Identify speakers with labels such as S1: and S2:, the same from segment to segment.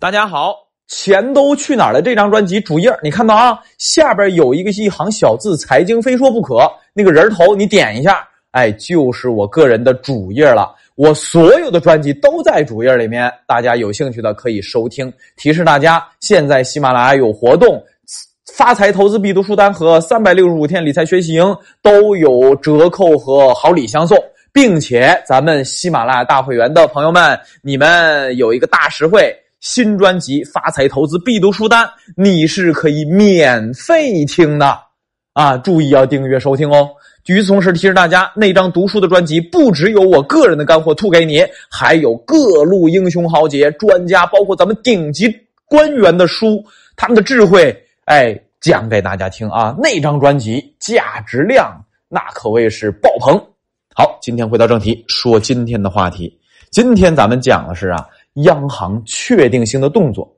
S1: 大家好，钱都去哪儿了？这张专辑主页你看到啊，下边有一个一行小字“财经非说不可”，那个人头你点一下，哎，就是我个人的主页了。我所有的专辑都在主页里面，大家有兴趣的可以收听。提示大家，现在喜马拉雅有活动，发财投资必读书单和三百六十五天理财学习营都有折扣和好礼相送，并且咱们喜马拉雅大会员的朋友们，你们有一个大实惠，新专辑《发财投资必读书单》，你是可以免费听的啊！注意要订阅收听哦。与此同时，提示大家，那张读书的专辑不只有我个人的干货吐给你，还有各路英雄豪杰、专家，包括咱们顶级官员的书，他们的智慧，哎，讲给大家听啊！那张专辑价值量那可谓是爆棚。好，今天回到正题，说今天的话题。今天咱们讲的是啊，央行确定性的动作。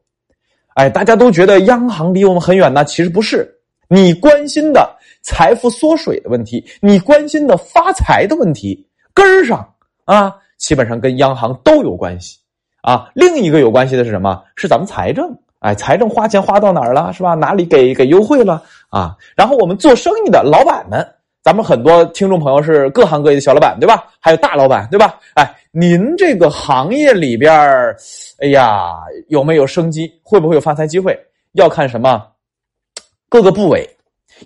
S1: 哎，大家都觉得央行离我们很远呢，其实不是。你关心的。财富缩水的问题，你关心的发财的问题，根儿上啊，基本上跟央行都有关系啊。另一个有关系的是什么？是咱们财政，哎，财政花钱花到哪儿了，是吧？哪里给给优惠了啊？然后我们做生意的老板们，咱们很多听众朋友是各行各业的小老板，对吧？还有大老板，对吧？哎，您这个行业里边哎呀，有没有生机？会不会有发财机会？要看什么？各个部委。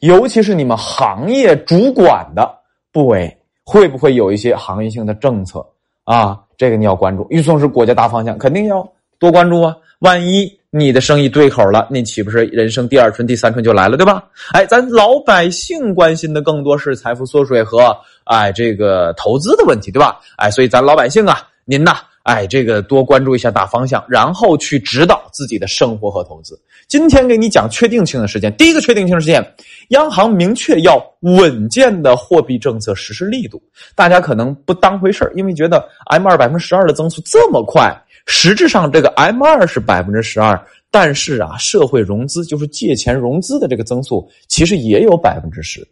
S1: 尤其是你们行业主管的部委，会不会有一些行业性的政策啊？这个你要关注。预算是国家大方向，肯定要多关注啊。万一你的生意对口了，那岂不是人生第二春、第三春就来了，对吧？哎，咱老百姓关心的更多是财富缩水和哎这个投资的问题，对吧？哎，所以咱老百姓啊，您呐。哎，这个多关注一下大方向，然后去指导自己的生活和投资。今天给你讲确定性的事件，第一个确定性事件，央行明确要稳健的货币政策实施力度。大家可能不当回事因为觉得 M 二百分之十二的增速这么快，实质上这个 M 二是百分之十二，但是啊，社会融资就是借钱融资的这个增速其实也有百分之十，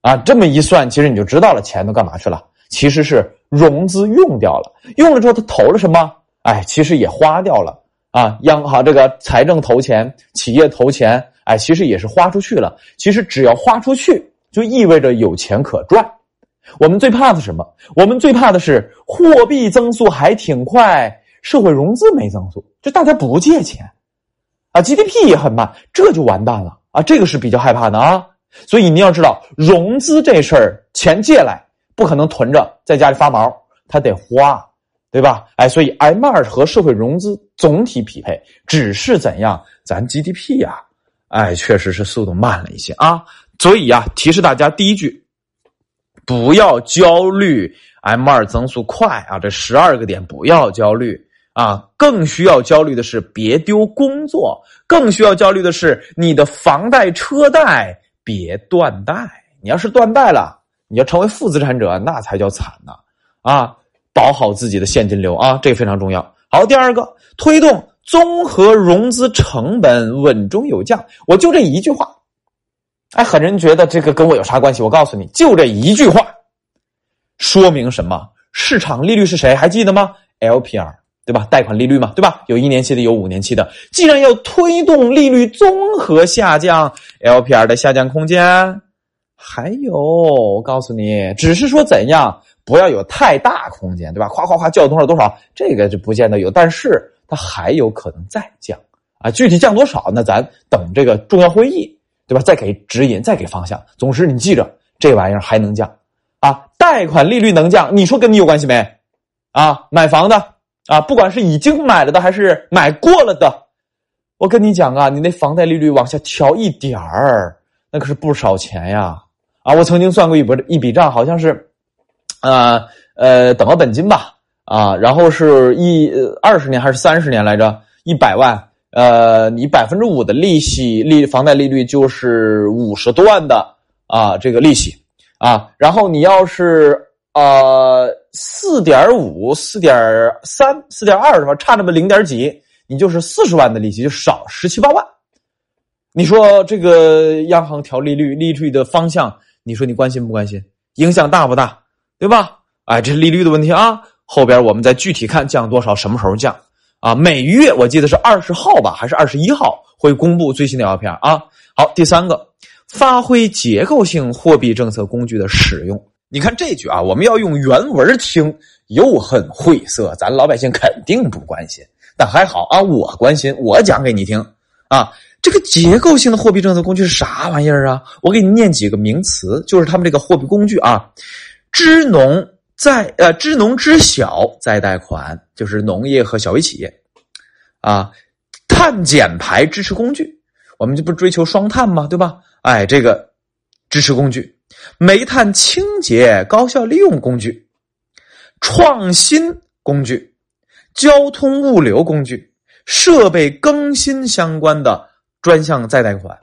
S1: 啊，这么一算，其实你就知道了，钱都干嘛去了。其实是融资用掉了，用了之后他投了什么？哎，其实也花掉了啊！央行这个财政投钱，企业投钱，哎，其实也是花出去了。其实只要花出去，就意味着有钱可赚。我们最怕的什么？我们最怕的是货币增速还挺快，社会融资没增速，就大家不借钱啊，GDP 也很慢，这就完蛋了啊！这个是比较害怕的啊。所以你要知道，融资这事儿，钱借来。不可能囤着在家里发毛，他得花，对吧？哎，所以 M 二和社会融资总体匹配，只是怎样，咱 GDP 呀，哎，确实是速度慢了一些啊。所以呀，提示大家第一句，不要焦虑 M 二增速快啊，这十二个点不要焦虑啊，更需要焦虑的是别丢工作，更需要焦虑的是你的房贷车贷别断贷，你要是断贷了。你要成为负资产者，那才叫惨呢！啊，保好自己的现金流啊，这个非常重要。好，第二个，推动综合融资成本稳中有降。我就这一句话，哎，很多人觉得这个跟我有啥关系？我告诉你，就这一句话，说明什么？市场利率是谁？还记得吗？LPR，对吧？贷款利率嘛，对吧？有一年期的，有五年期的。既然要推动利率综合下降，LPR 的下降空间。还有，我告诉你，只是说怎样不要有太大空间，对吧？夸夸夸降多少多少，这个就不见得有，但是它还有可能再降啊。具体降多少，那咱等这个重要会议，对吧？再给指引，再给方向。总之，你记着，这玩意儿还能降啊。贷款利率能降，你说跟你有关系没？啊，买房的啊，不管是已经买了的还是买过了的，我跟你讲啊，你那房贷利率往下调一点儿，那可是不少钱呀。啊，我曾经算过一笔一笔账，好像是，呃呃，等额本金吧，啊，然后是一二十年还是三十年来着？一百万，呃，你百分之五的利息利房贷利率就是五十多万的啊，这个利息啊，然后你要是呃四点五、四点三、四点二是吧？差那么零点几，你就是四十万的利息，就少十七八万。你说这个央行调利率，利率的方向？你说你关心不关心？影响大不大？对吧？哎，这是利率的问题啊。后边我们再具体看降多少，什么时候降啊，每月我记得是二十号吧，还是二十一号会公布最新的药片啊。好，第三个，发挥结构性货币政策工具的使用。你看这句啊，我们要用原文听，又很晦涩，咱老百姓肯定不关心。但还好啊，我关心，我讲给你听啊。这个结构性的货币政策工具是啥玩意儿啊？我给你念几个名词，就是他们这个货币工具啊。支农再呃，支农支小再贷款，就是农业和小微企业啊。碳减排支持工具，我们就不追求双碳吗？对吧？哎，这个支持工具。煤炭清洁高效利用工具，创新工具，交通物流工具，设备更新相关的专项再贷款。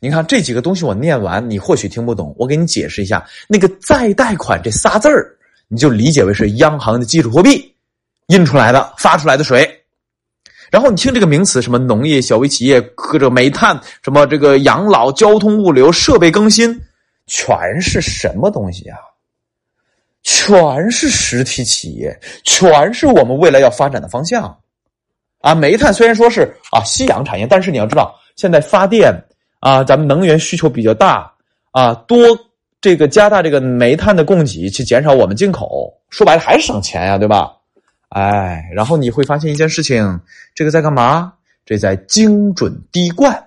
S1: 你看这几个东西，我念完你或许听不懂，我给你解释一下。那个再贷款这仨字儿，你就理解为是央行的基础货币印出来的、发出来的水。然后你听这个名词，什么农业、小微企业、或者煤炭、什么这个养老、交通物流、设备更新。全是什么东西啊？全是实体企业，全是我们未来要发展的方向啊！煤炭虽然说是啊夕阳产业，但是你要知道，现在发电啊，咱们能源需求比较大啊，多这个加大这个煤炭的供给，去减少我们进口，说白了还是省钱呀，对吧？哎，然后你会发现一件事情，这个在干嘛？这在精准滴灌。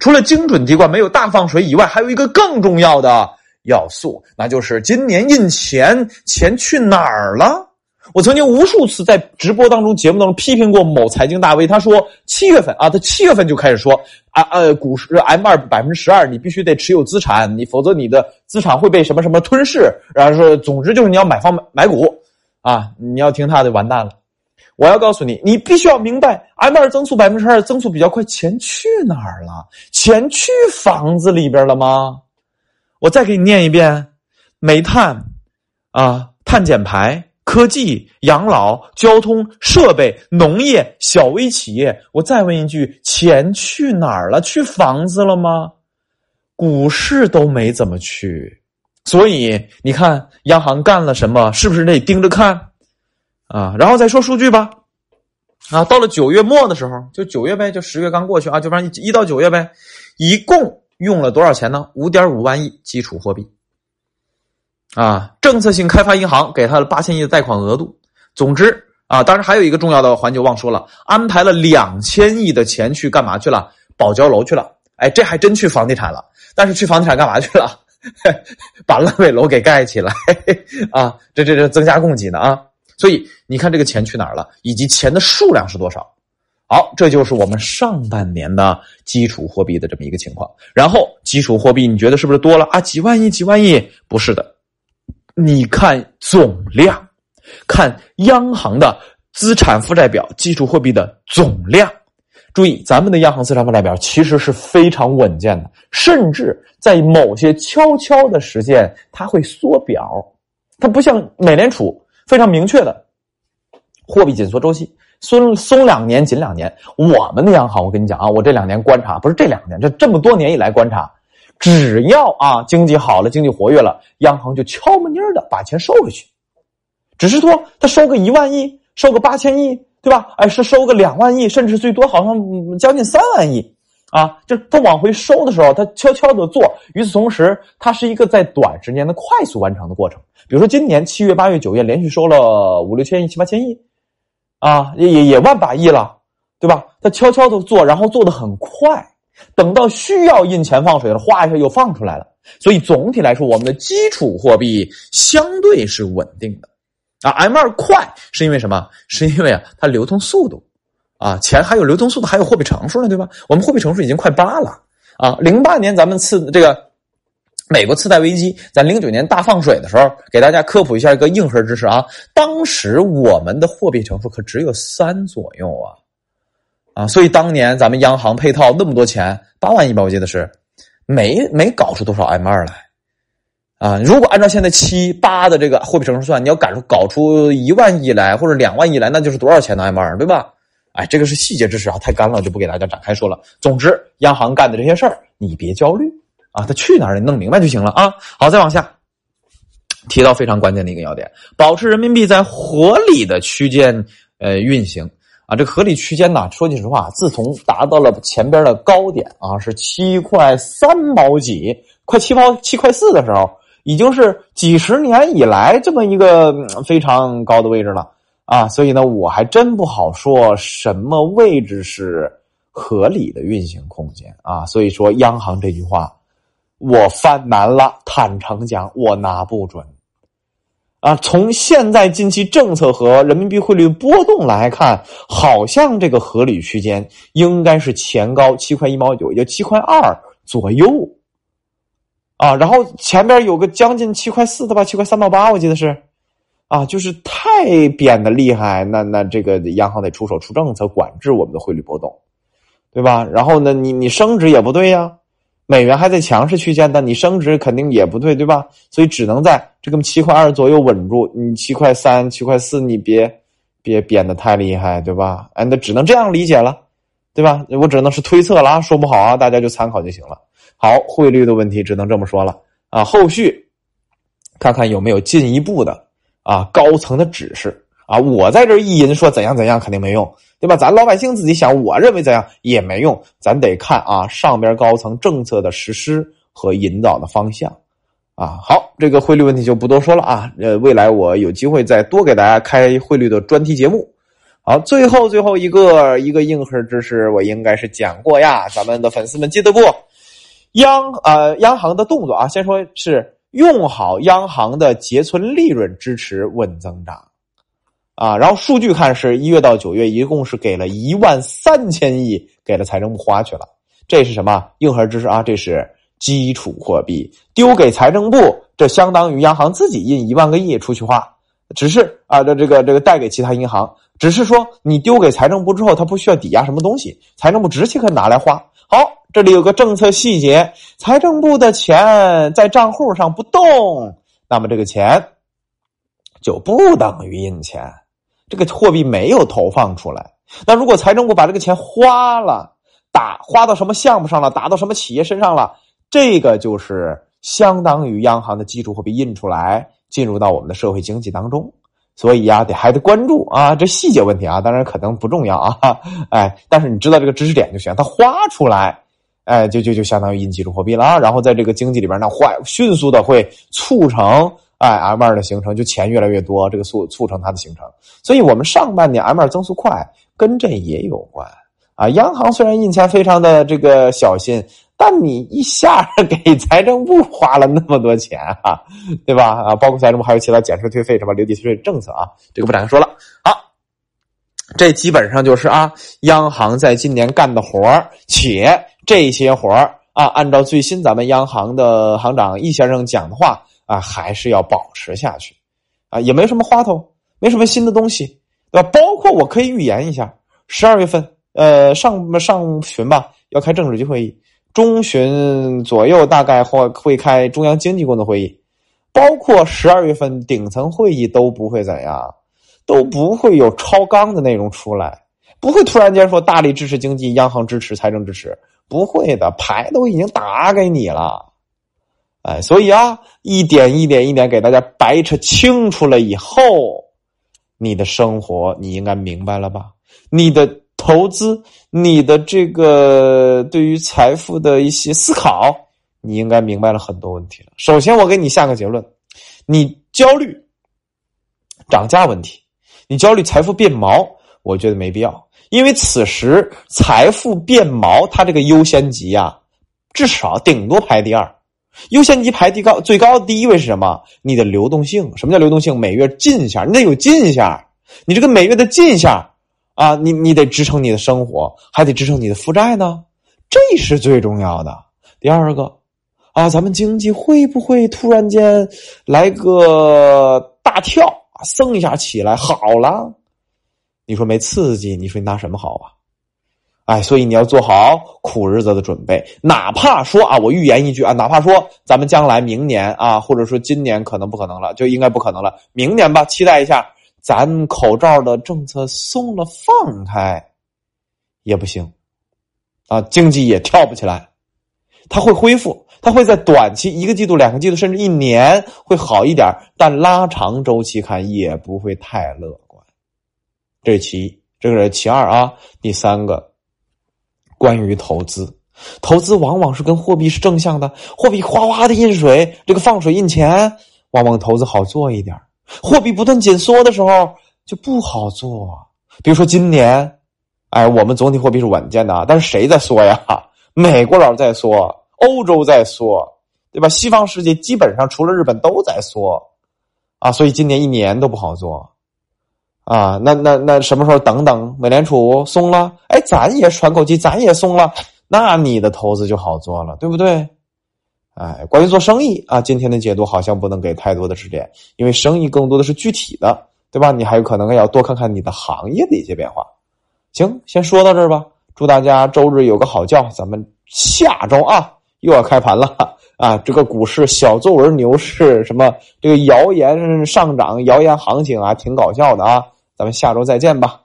S1: 除了精准滴灌没有大放水以外，还有一个更重要的要素，那就是今年印钱，钱去哪儿了？我曾经无数次在直播当中、节目当中批评过某财经大 V，他说七月份啊，他七月份就开始说啊呃，股市 M 二百分之十二，你必须得持有资产，你否则你的资产会被什么什么吞噬。然后说，总之就是你要买房买股啊，你要听他的完蛋了。我要告诉你，你必须要明白，M 二增速百分之二，增速比较快，钱去哪儿了？钱去房子里边了吗？我再给你念一遍：煤炭啊，碳减排、科技、养老、交通设备、农业、小微企业。我再问一句：钱去哪儿了？去房子了吗？股市都没怎么去，所以你看央行干了什么？是不是得盯着看？啊，然后再说数据吧，啊，到了九月末的时候，就九月呗，就十月刚过去啊，就反正一到九月呗，一共用了多少钱呢？五点五万亿基础货币，啊，政策性开发银行给他了八千亿的贷款额度。总之啊，当然还有一个重要的环节忘说了，安排了两千亿的钱去干嘛去了？保交楼去了。哎，这还真去房地产了，但是去房地产干嘛去了？把烂尾楼给盖起来 啊，这这这增加供给呢啊。所以你看这个钱去哪儿了，以及钱的数量是多少？好，这就是我们上半年的基础货币的这么一个情况。然后基础货币你觉得是不是多了啊？几万亿，几万亿？不是的，你看总量，看央行的资产负债表，基础货币的总量。注意，咱们的央行资产负债表其实是非常稳健的，甚至在某些悄悄的时间，它会缩表，它不像美联储。非常明确的货币紧缩周期，松松两年紧两年。我们的央行，我跟你讲啊，我这两年观察，不是这两年，这这么多年以来观察，只要啊经济好了，经济活跃了，央行就悄么妮儿的把钱收回去。只是说他收个一万亿，收个八千亿，对吧？哎，是收个两万亿，甚至最多好像将近三万亿。啊，就是他往回收的时候，他悄悄的做。与此同时，它是一个在短时间的快速完成的过程。比如说，今年七月、八月、九月连续收了五六千亿、七八千亿，啊，也也也万把亿了，对吧？他悄悄的做，然后做的很快，等到需要印钱放水了，哗一下又放出来了。所以总体来说，我们的基础货币相对是稳定的。啊，M 二快是因为什么？是因为啊，它流通速度。啊，钱还有流通速度，还有货币乘数呢，对吧？我们货币乘数已经快八了啊！零八年咱们次这个美国次贷危机，咱零九年大放水的时候，给大家科普一下一个硬核知识啊。当时我们的货币乘数可只有三左右啊啊！所以当年咱们央行配套那么多钱，八万亿吧，我记得是没没搞出多少 M 二来啊！如果按照现在七八的这个货币乘数算，你要赶出搞出一万亿来或者两万亿来，那就是多少钱的 M 二，对吧？哎，这个是细节知识啊，太干了，就不给大家展开说了。总之，央行干的这些事儿，你别焦虑啊，他去哪儿你弄明白就行了啊。好，再往下，提到非常关键的一个要点，保持人民币在合理的区间呃运行啊，这合理区间呢，说句实话，自从达到了前边的高点啊，是七块三毛几，快七毛七块四的时候，已经是几十年以来这么一个非常高的位置了啊，所以呢，我还真不好说什么位置是合理的运行空间啊。所以说，央行这句话，我犯难了，坦诚讲，我拿不准。啊，从现在近期政策和人民币汇率波动来看，好像这个合理区间应该是前高七块一毛九，也就七块二左右。啊，然后前边有个将近七块四的吧，七块三毛八，我记得是。啊，就是太贬的厉害，那那这个央行得出手出政策管制我们的汇率波动，对吧？然后呢，你你升值也不对呀。美元还在强势区间，但你升值肯定也不对，对吧？所以只能在这个七块二左右稳住。你七块三、七块四，你别别贬的太厉害，对吧？哎，那只能这样理解了，对吧？我只能是推测了，说不好啊，大家就参考就行了。好，汇率的问题只能这么说了啊。后续看看有没有进一步的啊高层的指示啊。我在这意淫说怎样怎样，肯定没用。对吧？咱老百姓自己想，我认为怎样也没用，咱得看啊上边高层政策的实施和引导的方向，啊，好，这个汇率问题就不多说了啊。呃，未来我有机会再多给大家开汇率的专题节目。好，最后最后一个一个硬核知识，我应该是讲过呀，咱们的粉丝们记得不？央呃央行的动作啊，先说是用好央行的结存利润，支持稳增长。啊，然后数据看是一月到九月，一共是给了一万三千亿给了财政部花去了。这是什么硬核知识啊？这是基础货币丢给财政部，这相当于央行自己印一万个亿出去花。只是啊，这这个这个贷给其他银行，只是说你丢给财政部之后，它不需要抵押什么东西，财政部直接可以拿来花。好，这里有个政策细节，财政部的钱在账户上不动，那么这个钱就不等于印钱。这个货币没有投放出来，那如果财政部把这个钱花了，打花到什么项目上了，打到什么企业身上了，这个就是相当于央行的基础货币印出来，进入到我们的社会经济当中。所以呀，得还得关注啊，这细节问题啊，当然可能不重要啊，哎，但是你知道这个知识点就行。它花出来，哎，就就就相当于印基础货币了啊，然后在这个经济里边，那坏迅速的会促成。哎，M 二的形成就钱越来越多，这个促促成它的形成。所以，我们上半年 M 二增速快，跟这也有关啊。央行虽然印钱非常的这个小心，但你一下 给财政部花了那么多钱啊，对吧？啊，包括财政部还有其他减税退费什么留抵退税政策啊，这个不展开说了。好，这基本上就是啊，央行在今年干的活，且这些活儿啊，按照最新咱们央行的行长易先生讲的话。啊，还是要保持下去，啊，也没什么花头，没什么新的东西，对吧？包括我可以预言一下，十二月份，呃，上上旬吧，要开政治局会议，中旬左右大概会会开中央经济工作会议，包括十二月份顶层会议都不会怎样，都不会有超纲的内容出来，不会突然间说大力支持经济，央行支持，财政支持，不会的，牌都已经打给你了。哎，所以啊，一点一点一点给大家白扯清楚了以后，你的生活你应该明白了吧？你的投资，你的这个对于财富的一些思考，你应该明白了很多问题了。首先，我给你下个结论：你焦虑涨价问题，你焦虑财富变毛，我觉得没必要，因为此时财富变毛，它这个优先级啊，至少顶多排第二。优先级排第高最高的第一位是什么？你的流动性。什么叫流动性？每月进项，你得有进项。你这个每月的进项啊，你你得支撑你的生活，还得支撑你的负债呢，这是最重要的。第二个啊，咱们经济会不会突然间来个大跳啊，升一下起来好了？你说没刺激？你说你拿什么好啊？哎，所以你要做好苦日子的准备，哪怕说啊，我预言一句啊，哪怕说咱们将来明年啊，或者说今年可能不可能了，就应该不可能了，明年吧，期待一下，咱口罩的政策松了放开，也不行，啊，经济也跳不起来，它会恢复，它会在短期一个季度、两个季度，甚至一年会好一点，但拉长周期看也不会太乐，这是其一。这个是其二啊。第三个，关于投资，投资往往是跟货币是正向的，货币哗哗的印水，这个放水印钱，往往投资好做一点。货币不断紧缩的时候就不好做。比如说今年，哎，我们总体货币是稳健的，但是谁在缩呀？美国佬在缩，欧洲在缩，对吧？西方世界基本上除了日本都在缩，啊，所以今年一年都不好做，啊，那那那什么时候等等美联储松了，哎，咱也喘口气，咱也松了，那你的投资就好做了，对不对？哎，关于做生意啊，今天的解读好像不能给太多的指点，因为生意更多的是具体的，对吧？你还有可能要多看看你的行业的一些变化。行，先说到这儿吧。祝大家周日有个好觉，咱们下周啊又要开盘了 啊！这个股市小作文牛市，什么这个谣言上涨、谣言行情啊，挺搞笑的啊！咱们下周再见吧。